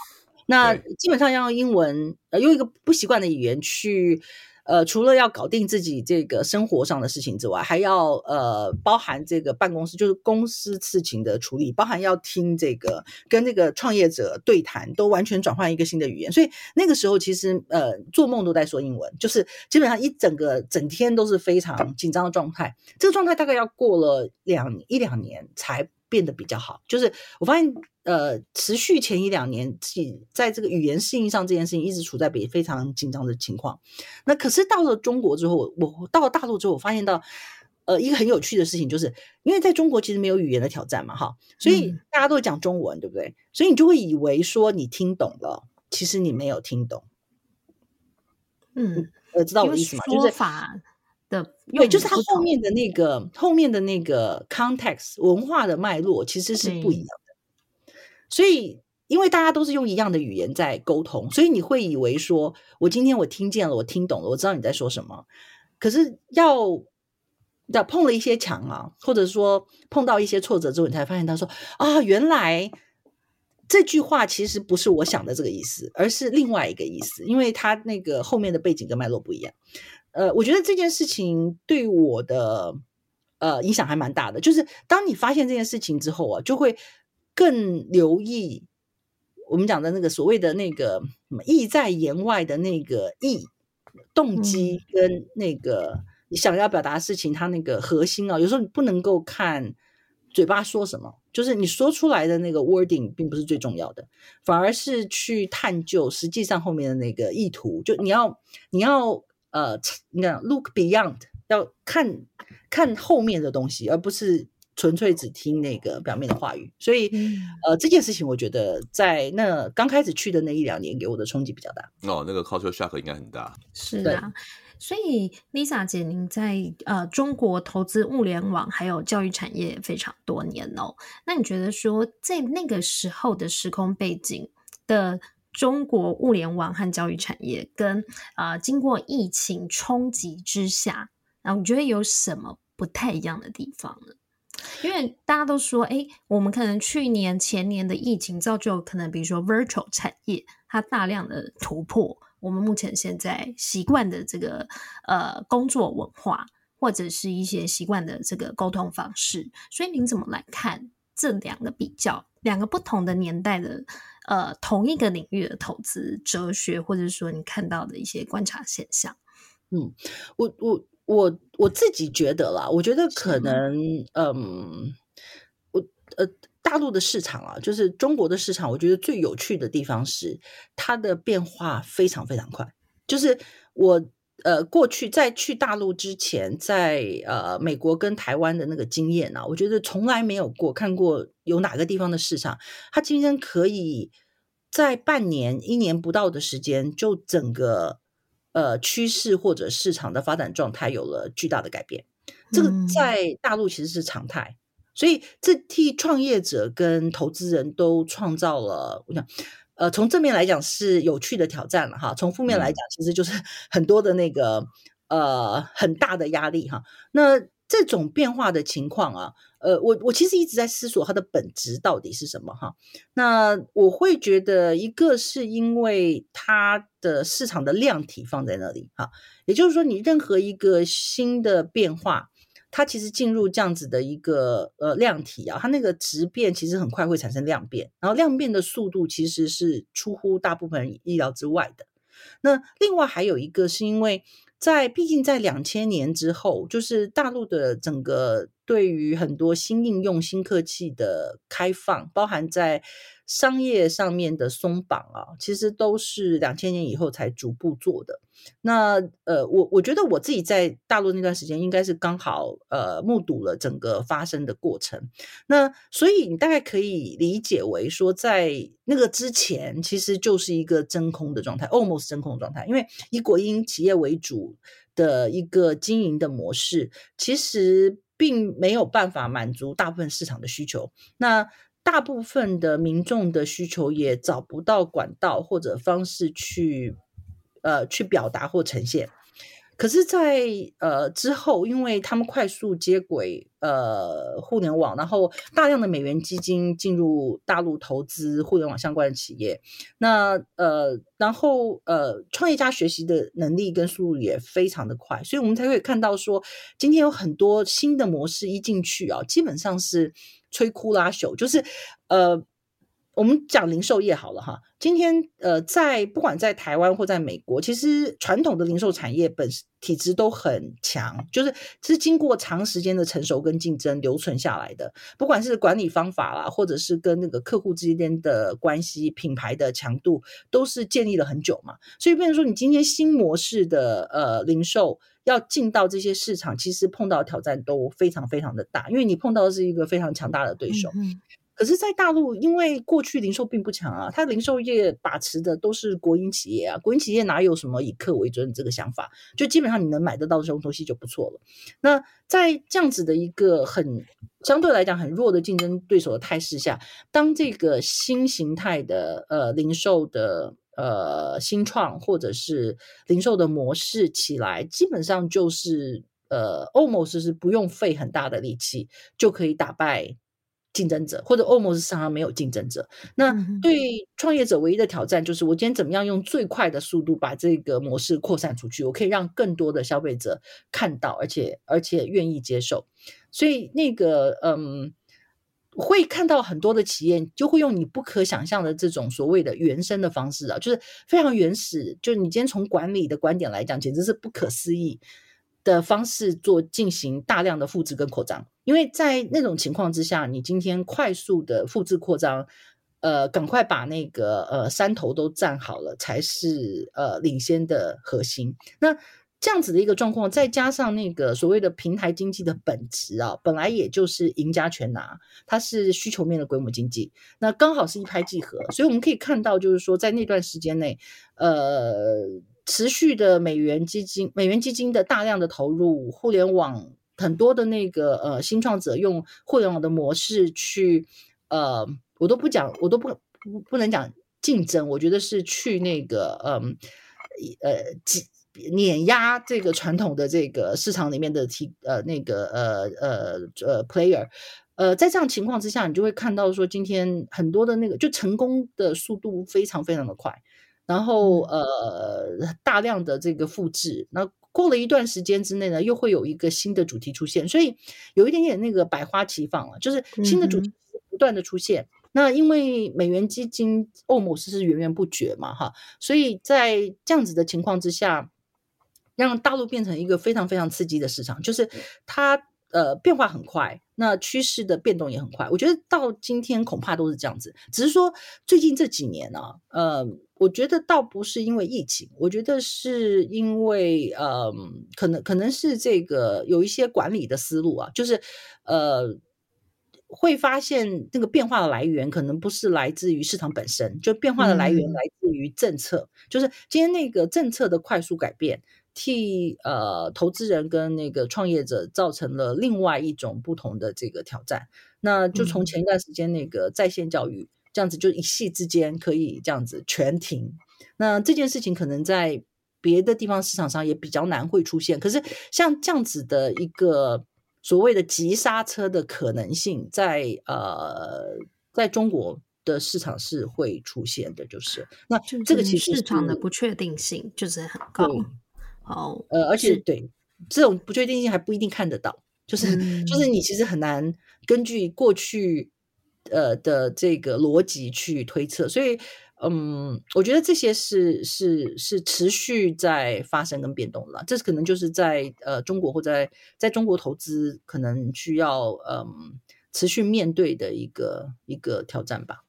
D: 那基本上要用英文，呃，用一个不习惯的语言去呃，除了要搞定自己这个生活上的事情之外，还要呃，包含这个办公室，就是公司事情的处理，包含要听这个跟这个创业者对谈，都完全转换一个新的语言。所以那个时候其实呃，做梦都在说英文，就是基本上一整个整天都是非常紧张的状态。这个状态大概要过了两一两年才变得比较好。就是我发现。呃，持续前一两年，自己在这个语言适应上这件事情一直处在比非常紧张的情况。那可是到了中国之后，我到了大陆之后，我发现到，呃，一个很有趣的事情，就是因为在中国其实没有语言的挑战嘛，哈，所以大家都会讲中文，嗯、对不对？所以你就会以为说你听懂了，其实你没有听懂。
B: 嗯，
D: 呃，知道我的意思吗？就是
B: 法的，
D: 对，就是它后面的那个后面的那个 context 文化的脉络其实是不一样的。所以，因为大家都是用一样的语言在沟通，所以你会以为说，我今天我听见了，我听懂了，我知道你在说什么。可是要要碰了一些墙啊，或者说碰到一些挫折之后，你才发现他说啊，原来这句话其实不是我想的这个意思，而是另外一个意思，因为他那个后面的背景跟脉络不一样。呃，我觉得这件事情对我的呃影响还蛮大的，就是当你发现这件事情之后啊，就会。更留意我们讲的那个所谓的那个什么意在言外的那个意动机跟那个你想要表达的事情，它那个核心啊，有时候你不能够看嘴巴说什么，就是你说出来的那个 wording 并不是最重要的，反而是去探究实际上后面的那个意图。就你要你要呃，你看 look beyond，要看看后面的东西，而不是。纯粹只听那个表面的话语，所以，嗯、呃，这件事情我觉得在那刚开始去的那一两年，给我的冲击比较大。
C: 哦，那个 culture shock 应该很大。
B: 是啊，所以 Lisa 姐，您在呃中国投资物联网还有教育产业非常多年哦。那你觉得说，在那个时候的时空背景的中国物联网和教育产业，跟啊、呃、经过疫情冲击之下，然后你觉得有什么不太一样的地方呢？因为大家都说，哎，我们可能去年前年的疫情造就可能，比如说 virtual 产业它大量的突破，我们目前现在习惯的这个呃工作文化，或者是一些习惯的这个沟通方式，所以您怎么来看这两个比较，两个不同的年代的呃同一个领域的投资哲学，或者说你看到的一些观察现象？
D: 嗯，我我。我我自己觉得啦，我觉得可能，嗯，我呃，大陆的市场啊，就是中国的市场，我觉得最有趣的地方是它的变化非常非常快。就是我呃过去在去大陆之前，在呃美国跟台湾的那个经验啊，我觉得从来没有过看过有哪个地方的市场，它今天可以在半年、一年不到的时间就整个。呃，趋势或者市场的发展状态有了巨大的改变，这个在大陆其实是常态，嗯、所以这替创业者跟投资人都创造了，我想，呃，从正面来讲是有趣的挑战了哈，从负面来讲其实就是 很多的那个呃很大的压力哈，那这种变化的情况啊。呃，我我其实一直在思索它的本质到底是什么哈。那我会觉得一个是因为它的市场的量体放在那里哈，也就是说你任何一个新的变化，它其实进入这样子的一个呃量体啊，它那个质变其实很快会产生量变，然后量变的速度其实是出乎大部分人意料之外的。那另外还有一个是因为。在毕竟在两千年之后，就是大陆的整个对于很多新应用、新科技的开放，包含在商业上面的松绑啊，其实都是两千年以后才逐步做的。那呃，我我觉得我自己在大陆那段时间，应该是刚好呃目睹了整个发生的过程。那所以你大概可以理解为说，在那个之前，其实就是一个真空的状态，almost 真空的状态。因为以国营企业为主的一个经营的模式，其实并没有办法满足大部分市场的需求。那大部分的民众的需求也找不到管道或者方式去。呃，去表达或呈现，可是在，呃之后，因为他们快速接轨呃互联网，然后大量的美元基金进入大陆投资互联网相关的企业，那呃，然后呃，创业家学习的能力跟速度也非常的快，所以我们才会看到说，今天有很多新的模式一进去啊，基本上是摧枯拉朽，就是呃。我们讲零售业好了哈，今天呃，在不管在台湾或在美国，其实传统的零售产业本体质都很强，就是是经过长时间的成熟跟竞争留存下来的。不管是管理方法啦，或者是跟那个客户之间的关系、品牌的强度，都是建立了很久嘛。所以，变成说你今天新模式的呃零售要进到这些市场，其实碰到挑战都非常非常的大，因为你碰到的是一个非常强大的对手。嗯可是，在大陆，因为过去零售并不强啊，它零售业把持的都是国营企业啊，国营企业哪有什么以客为尊这个想法？就基本上你能买得到这种东西就不错了。那在这样子的一个很相对来讲很弱的竞争对手的态势下，当这个新形态的呃零售的呃新创或者是零售的模式起来，基本上就是呃 almost 是不用费很大的力气就可以打败。竞争者或者 almost 市场上没有竞争者，那对创业者唯一的挑战就是我今天怎么样用最快的速度把这个模式扩散出去，我可以让更多的消费者看到，而且而且愿意接受。所以那个嗯，会看到很多的企业就会用你不可想象的这种所谓的原生的方式啊，就是非常原始，就是你今天从管理的观点来讲，简直是不可思议。的方式做进行大量的复制跟扩张，因为在那种情况之下，你今天快速的复制扩张，呃，赶快把那个呃山头都占好了，才是呃领先的核心。那这样子的一个状况，再加上那个所谓的平台经济的本质啊，本来也就是赢家全拿，它是需求面的规模经济，那刚好是一拍即合，所以我们可以看到，就是说在那段时间内，呃。持续的美元基金、美元基金的大量的投入，互联网很多的那个呃新创者用互联网的模式去呃，我都不讲，我都不不不能讲竞争，我觉得是去那个嗯呃，呃碾压这个传统的这个市场里面的提呃那个呃呃呃 player，呃在这样情况之下，你就会看到说今天很多的那个就成功的速度非常非常的快。然后呃，大量的这个复制，那过了一段时间之内呢，又会有一个新的主题出现，所以有一点点那个百花齐放了，就是新的主题不断的出现。嗯、那因为美元基金欧姆斯是源源不绝嘛，哈，所以在这样子的情况之下，让大陆变成一个非常非常刺激的市场，就是它。呃，变化很快，那趋势的变动也很快。我觉得到今天恐怕都是这样子，只是说最近这几年呢、啊，呃，我觉得倒不是因为疫情，我觉得是因为呃，可能可能是这个有一些管理的思路啊，就是呃，会发现那个变化的来源可能不是来自于市场本身，就变化的来源来自于政策，嗯、就是今天那个政策的快速改变。替呃投资人跟那个创业者造成了另外一种不同的这个挑战。那就从前一段时间那个在线教育这样子，就一夕之间可以这样子全停。那这件事情可能在别的地方市场上也比较难会出现。可是像这样子的一个所谓的急刹车的可能性在，在呃在中国的市场是会出现的，就是那这个其实
B: 市场的不确定性就是很高。
D: 哦，呃，而且对这种不确定性还不一定看得到，就是、嗯、就是你其实很难根据过去呃的这个逻辑去推测，所以嗯，我觉得这些是是是持续在发生跟变动的，这可能就是在呃中国或在在中国投资可能需要嗯持续面对的一个一个挑战吧。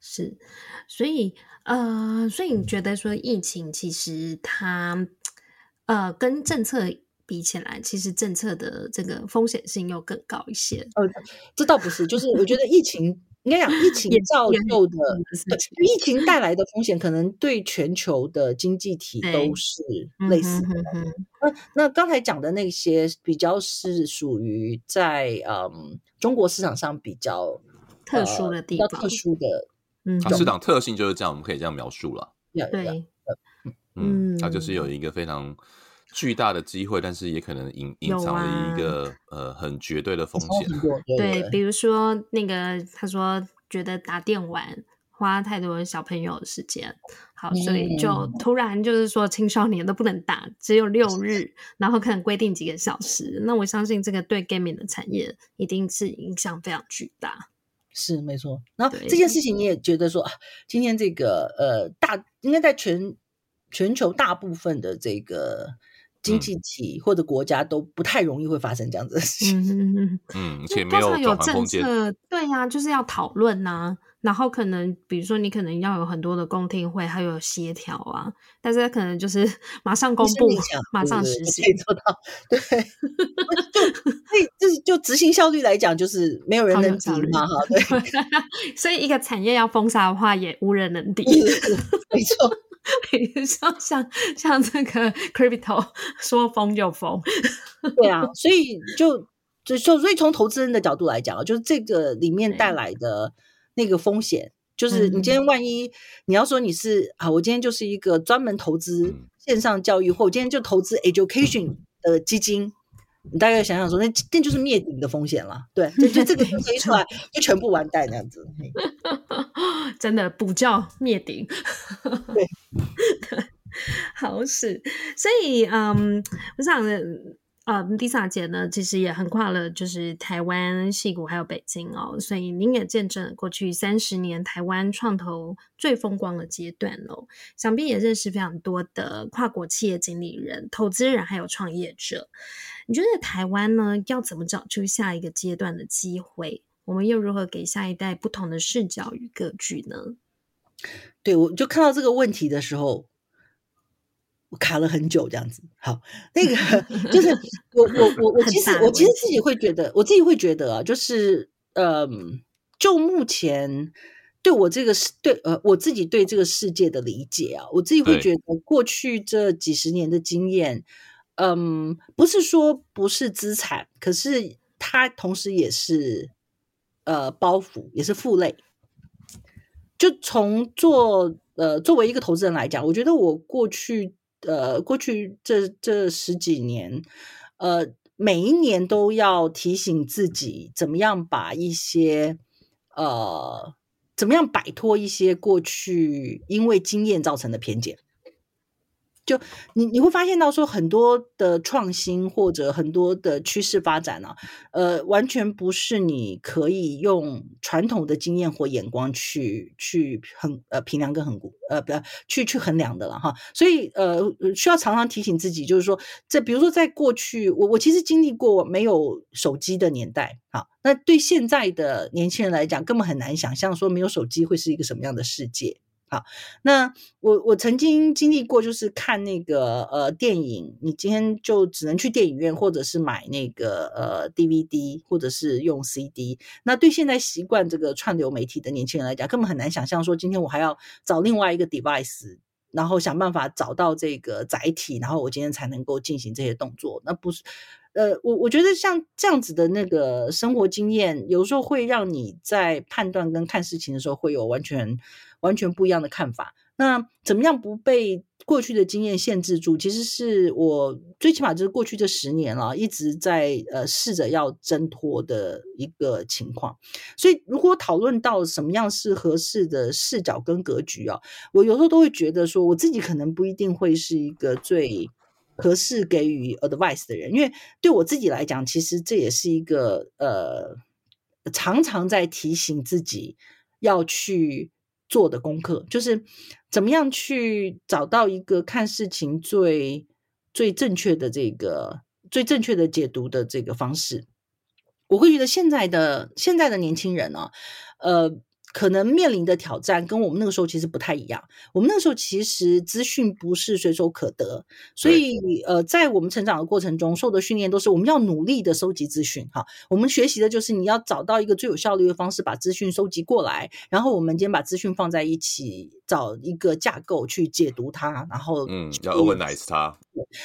B: 是，所以呃，所以你觉得说疫情其实它呃跟政策比起来，其实政策的这个风险性又更高一些？
D: 呃，这倒不是，就是我觉得疫情应该讲疫情造就的，疫情带来的风险，可能对全球的经济体都是类似的。那那刚才讲的那些比较是属于在嗯中国市场上比较
B: 特殊的地方，
D: 特殊的。
C: 嗯，市场特性就是这样，我们可以这样描述了。
B: 对，
C: 嗯，它就是有一个非常巨大的机会，但是也可能隐隐藏了一个、啊、呃很绝对的风险。
B: 对，对，比如说那个他说觉得打电玩花太多小朋友的时间，好，所以就突然就是说青少年都不能打，只有六日，然后可能规定几个小时。那我相信这个对 gaming 的产业一定是影响非常巨大。
D: 是没错。然后这件事情你也觉得说，今天这个呃大应该在全全球大部分的这个。经济体或者国家都不太容易会发生这样子的事情，
B: 嗯
C: 嗯，而且没有
B: 有政策，对呀、啊，就是要讨论呐，然后可能比如说你可能要有很多的公听会，还有协调啊，但是他可能就是 马上公布，马上实行，可以做到，对，就所以就是就执行效率来讲，就是没有人能敌嘛，哈，对，所以一个产业要封杀的话，也无人能敌，
D: 没错。
B: 比如说像像这个 crypto 说疯就疯，
D: 对啊，所以就就所以从投资人的角度来讲，就是这个里面带来的那个风险，就是你今天。万一你要说你是啊，我今天就是一个专门投资线上教育，或我今天就投资 education 的基金。你大概想想说，那那就是灭顶的风险了。对，就就这个一出来，就全部完蛋那样子。
B: 真的补教灭顶。
D: 对，
B: 好使。所以，嗯，我想，呃，Lisa 姐呢，其实也横跨了，就是台湾、矽谷还有北京哦。所以，您也见证了过去三十年台湾创投最风光的阶段哦。想必也认识非常多的跨国企业经理人、投资人还有创业者。你觉得台湾呢，要怎么找出下一个阶段的机会？我们又如何给下一代不同的视角与格局呢？
D: 对，我就看到这个问题的时候，我卡了很久，这样子。好，那个就是 我我我我其实我其实自己会觉得，我自己会觉得啊，就是嗯，就目前对我这个世对呃我自己对这个世界的理解啊，我自己会觉得过去这几十年的经验。嗯，不是说不是资产，可是它同时也是呃包袱，也是负累。就从做呃作为一个投资人来讲，我觉得我过去呃过去这这十几年，呃每一年都要提醒自己，怎么样把一些呃怎么样摆脱一些过去因为经验造成的偏见。就你你会发现到说很多的创新或者很多的趋势发展啊，呃，完全不是你可以用传统的经验或眼光去去衡呃评量跟衡估呃不要去去衡量的了哈。所以呃需要常常提醒自己，就是说这比如说在过去我我其实经历过没有手机的年代哈，那对现在的年轻人来讲根本很难想象说没有手机会是一个什么样的世界。那我我曾经经历过，就是看那个呃电影，你今天就只能去电影院，或者是买那个呃 DVD，或者是用 CD。那对现在习惯这个串流媒体的年轻人来讲，根本很难想象说，今天我还要找另外一个 device，然后想办法找到这个载体，然后我今天才能够进行这些动作。那不是。呃，我我觉得像这样子的那个生活经验，有时候会让你在判断跟看事情的时候，会有完全完全不一样的看法。那怎么样不被过去的经验限制住？其实是我最起码就是过去这十年了，一直在呃试着要挣脱的一个情况。所以，如果讨论到什么样是合适的视角跟格局啊，我有时候都会觉得说，我自己可能不一定会是一个最。合适给予 advice 的人，因为对我自己来讲，其实这也是一个呃，常常在提醒自己要去做的功课，就是怎么样去找到一个看事情最最正确的这个最正确的解读的这个方式。我会觉得现在的现在的年轻人呢、啊，呃。可能面临的挑战跟我们那个时候其实不太一样。我们那个时候其实资讯不是随手可得，所以呃，在我们成长的过程中受的训练都是我们要努力的收集资讯哈。我们学习的就是你要找到一个最有效率的方式把资讯收集过来，然后我们今天把资讯放在一起，找一个架构去解读它，然后
C: 嗯，要 organize 它。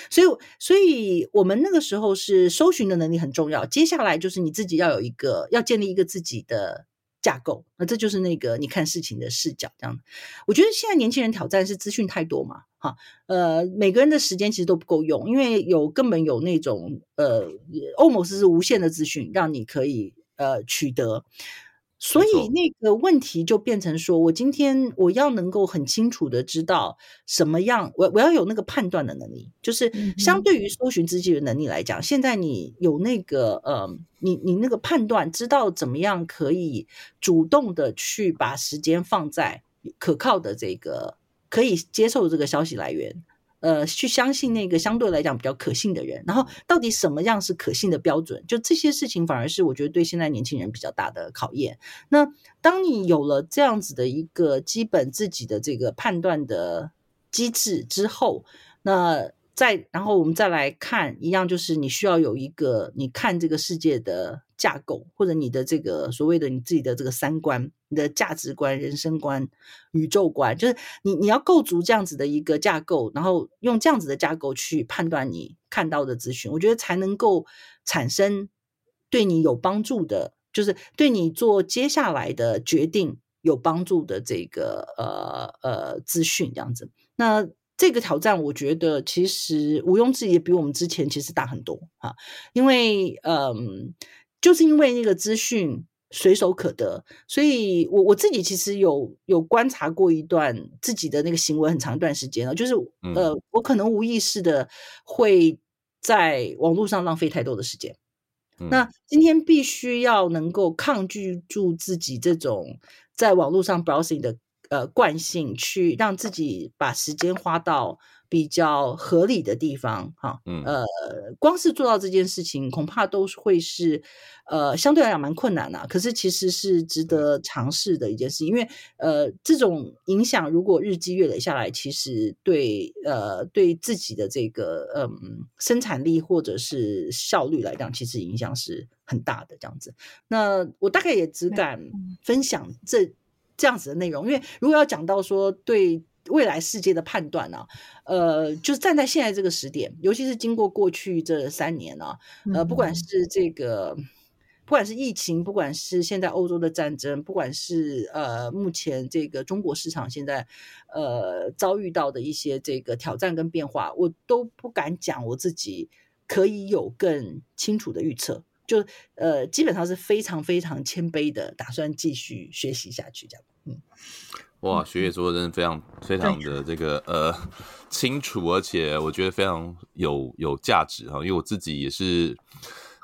D: 所以，所以我们那个时候是搜寻的能力很重要。接下来就是你自己要有一个，要建立一个自己的。架构。那这就是那个你看事情的视角这样。我觉得现在年轻人挑战是资讯太多嘛，哈，呃，每个人的时间其实都不够用，因为有根本有那种呃欧某市是无限的资讯让你可以呃取得。所以那个问题就变成说，我今天我要能够很清楚的知道什么样，我我要有那个判断的能力，就是相对于搜寻自己的能力来讲，现在你有那个呃，你你那个判断，知道怎么样可以主动的去把时间放在可靠的这个可以接受这个消息来源。呃，去相信那个相对来讲比较可信的人，然后到底什么样是可信的标准？就这些事情，反而是我觉得对现在年轻人比较大的考验。那当你有了这样子的一个基本自己的这个判断的机制之后，那再然后我们再来看，一样就是你需要有一个你看这个世界的架构，或者你的这个所谓的你自己的这个三观。你的价值观、人生观、宇宙观，就是你你要构筑这样子的一个架构，然后用这样子的架构去判断你看到的资讯，我觉得才能够产生对你有帮助的，就是对你做接下来的决定有帮助的这个呃呃资讯这样子。那这个挑战，我觉得其实毋庸置疑，比我们之前其实大很多啊，因为嗯、就是因为那个资讯。随手可得，所以我我自己其实有有观察过一段自己的那个行为很长一段时间了，就是呃，我可能无意识的会在网络上浪费太多的时间。嗯。那今天必须要能够抗拒住自己这种在网络上 browsing 的呃惯性，去让自己把时间花到。比较合理的地方，哈，嗯，呃，光是做到这件事情，恐怕都会是，呃，相对来讲蛮困难的。可是其实是值得尝试的一件事，因为，呃，这种影响如果日积月累下来，其实对，呃，对自己的这个，嗯、呃，生产力或者是效率来讲，其实影响是很大的。这样子，那我大概也只敢分享这这样子的内容，因为如果要讲到说对。未来世界的判断呢、啊？呃，就是站在现在这个时点，尤其是经过过去这三年呢、啊，呃，不管是这个，不管是疫情，不管是现在欧洲的战争，不管是呃目前这个中国市场现在呃遭遇到的一些这个挑战跟变化，我都不敢讲我自己可以有更清楚的预测，就呃基本上是非常非常谦卑的，打算继续学习下去这样，嗯。
C: 哇，学姐说的真的非常非常的这个呃清楚，而且我觉得非常有有价值哈，因为我自己也是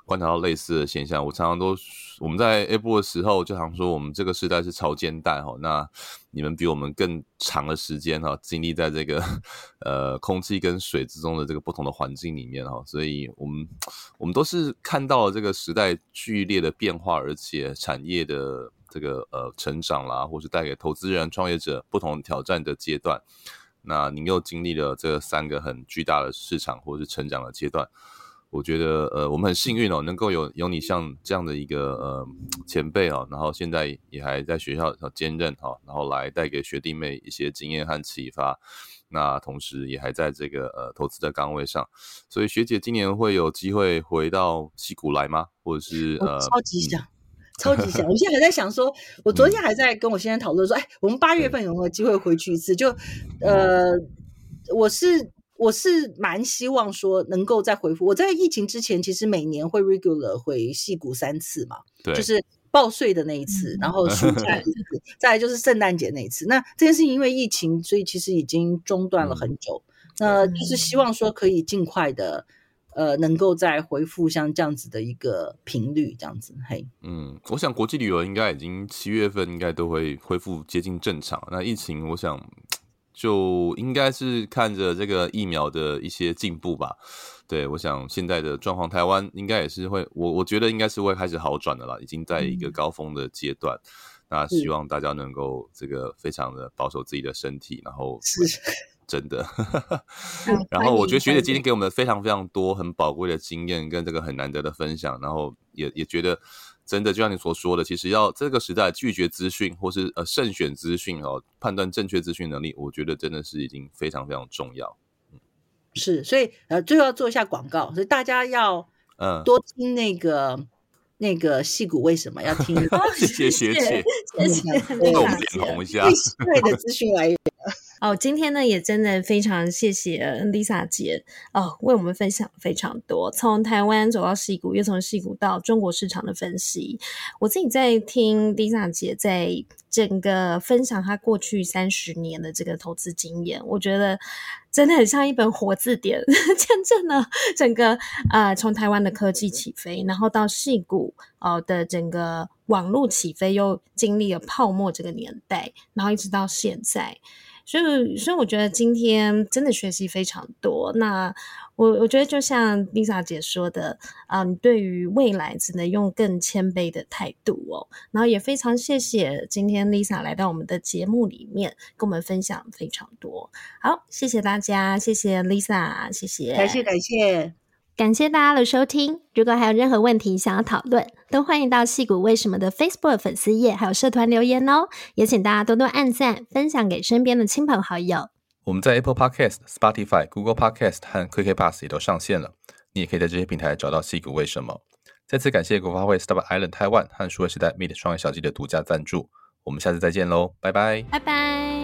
C: 观察到类似的现象。我常常都我们在 A 部的时候就常说，我们这个时代是潮间带哈，那你们比我们更长的时间哈，经历在这个呃空气跟水之中的这个不同的环境里面哈，所以我们我们都是看到了这个时代剧烈的变化，而且产业的。这个呃成长啦，或是带给投资人、创业者不同挑战的阶段，那您又经历了这三个很巨大的市场或是成长的阶段，我觉得呃我们很幸运哦，能够有有你像这样的一个呃前辈哦，然后现在也还在学校兼任哈，然后来带给学弟妹一些经验和启发，那同时也还在这个呃投资的岗位上，所以学姐今年会有机会回到西谷来吗？或者是呃
D: 超级想。嗯超级想，我现在还在想说，我昨天还在跟我先生讨论说，哎，我们八月份有没有机会回去一次？就，呃，我是我是蛮希望说能够再回复。我在疫情之前，其实每年会 regular 回戏谷三次嘛，对，就是报税的那一次，然后暑假一 次，再来就是圣诞节那一次。那这件事情因为疫情，所以其实已经中断了很久。那就是希望说可以尽快的。呃，能够再恢复像这样子的一个频率，这样子，嘿，
C: 嗯，我想国际旅游应该已经七月份应该都会恢复接近正常。那疫情，我想就应该是看着这个疫苗的一些进步吧。对，我想现在的状况，台湾应该也是会，我我觉得应该是会开始好转的啦，已经在一个高峰的阶段。嗯、那希望大家能够这个非常的保守自己的身体，然后是。真的，然后我觉得学姐今天给我们非常非常多很宝贵的经验跟这个很难得的分享，然后也也觉得真的就像你所说的，其实要这个时代拒绝资讯或是呃慎选资讯哦，判断正确资讯能力，我觉得真的是已经非常非常重要。
D: 是，所以呃最后要做一下广告，所以大家要嗯多听那个。那个戏骨为什么要听？
C: 谢谢学姐，
B: 谢谢，
C: 为我们脸红一下。
D: 对的资讯来源。
B: 哦，今天呢也真的非常谢谢 Lisa 姐哦，为我们分享非常多，从台湾走到矽谷，又从矽谷到中国市场的分析。我自己在听 Lisa 姐在整个分享她过去三十年的这个投资经验，我觉得真的很像一本活字典，见证了整个呃从台湾的科技起飞，然后到矽谷哦的整个网络起飞，又经历了泡沫这个年代，然后一直到现在。所以，所以我觉得今天真的学习非常多。那我我觉得就像 Lisa 姐说的，啊、对于未来只能用更谦卑的态度哦。然后也非常谢谢今天 Lisa 来到我们的节目里面，跟我们分享非常多。好，谢谢大家，谢谢 Lisa，谢谢，
D: 感谢感谢。
B: 感谢大家的收听。如果还有任何问题想要讨论，都欢迎到矽谷为什么的 Facebook 粉丝页还有社团留言哦。也请大家多多按赞，分享给身边的亲朋好友。
A: 我们在 Apple Podcast、Spotify、Google Podcast 和 KKBOX 也都上线了，你也可以在这些平台找到矽谷为什么。再次感谢国发会 Startup Island Taiwan 和数位时代 Meet 创业小记的独家赞助。我们下次再见喽，拜拜，
B: 拜拜。